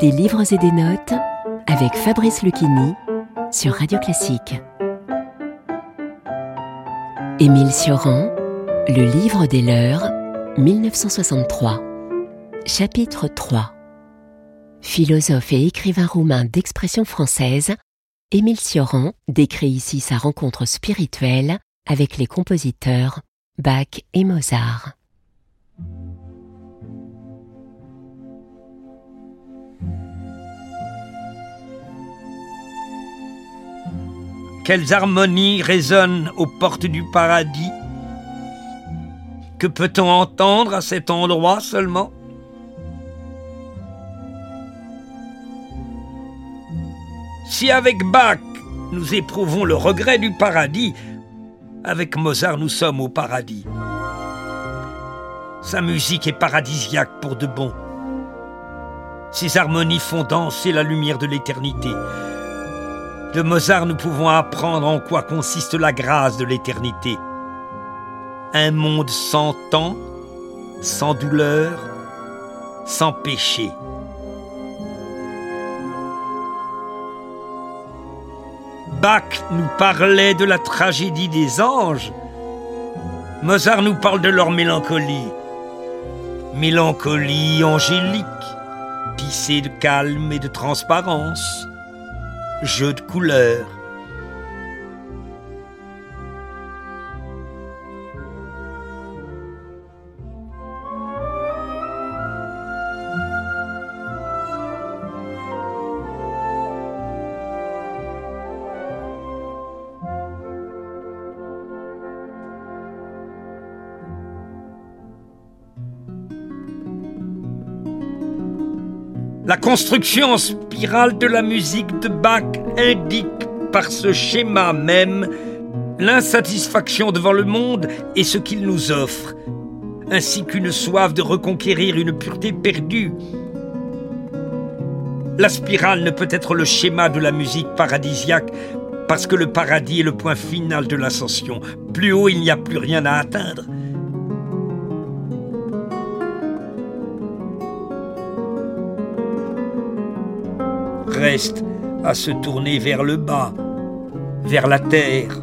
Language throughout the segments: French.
Des livres et des notes avec Fabrice Lucchini sur Radio Classique. Émile Sioran, Le livre des leurs, 1963. Chapitre 3. Philosophe et écrivain roumain d'expression française, Émile Sioran décrit ici sa rencontre spirituelle avec les compositeurs Bach et Mozart. Quelles harmonies résonnent aux portes du paradis? Que peut-on entendre à cet endroit seulement? Si avec Bach nous éprouvons le regret du paradis, avec Mozart nous sommes au paradis. Sa musique est paradisiaque pour de bon. Ses harmonies font danser la lumière de l'éternité. De Mozart, nous pouvons apprendre en quoi consiste la grâce de l'éternité. Un monde sans temps, sans douleur, sans péché. Bach nous parlait de la tragédie des anges. Mozart nous parle de leur mélancolie. Mélancolie angélique, tissée de calme et de transparence jeu de couleurs. La construction en spirale de la musique de Bach indique par ce schéma même l'insatisfaction devant le monde et ce qu'il nous offre, ainsi qu'une soif de reconquérir une pureté perdue. La spirale ne peut être le schéma de la musique paradisiaque parce que le paradis est le point final de l'ascension. Plus haut, il n'y a plus rien à atteindre. Reste à se tourner vers le bas, vers la terre.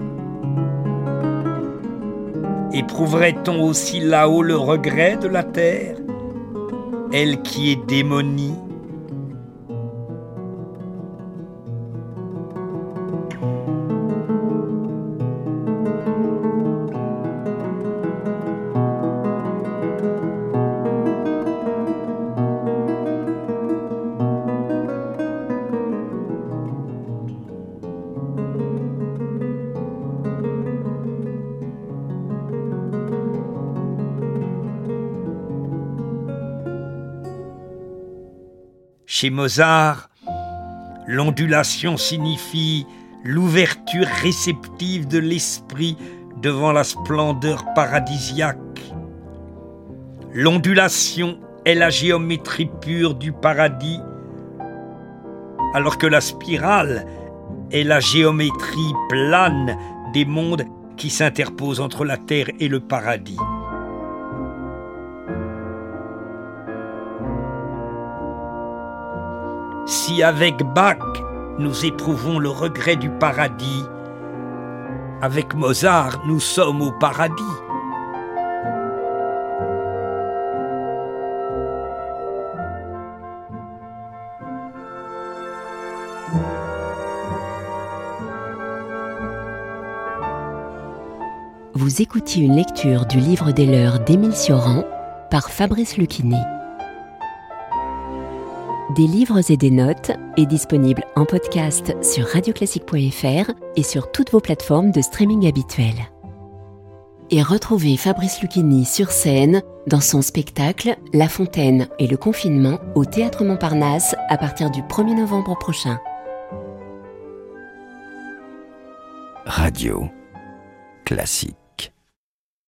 Éprouverait-on aussi là-haut le regret de la terre, elle qui est démonie Chez Mozart, l'ondulation signifie l'ouverture réceptive de l'esprit devant la splendeur paradisiaque. L'ondulation est la géométrie pure du paradis, alors que la spirale est la géométrie plane des mondes qui s'interposent entre la terre et le paradis. Si avec Bach nous éprouvons le regret du paradis, avec Mozart nous sommes au paradis. Vous écoutiez une lecture du livre des leurs d'Émile Sioran par Fabrice Lucchini. Des livres et des notes est disponible en podcast sur radioclassique.fr et sur toutes vos plateformes de streaming habituelles. Et retrouvez Fabrice Lucchini sur scène dans son spectacle La Fontaine et le confinement au Théâtre Montparnasse à partir du 1er novembre prochain. Radio classique.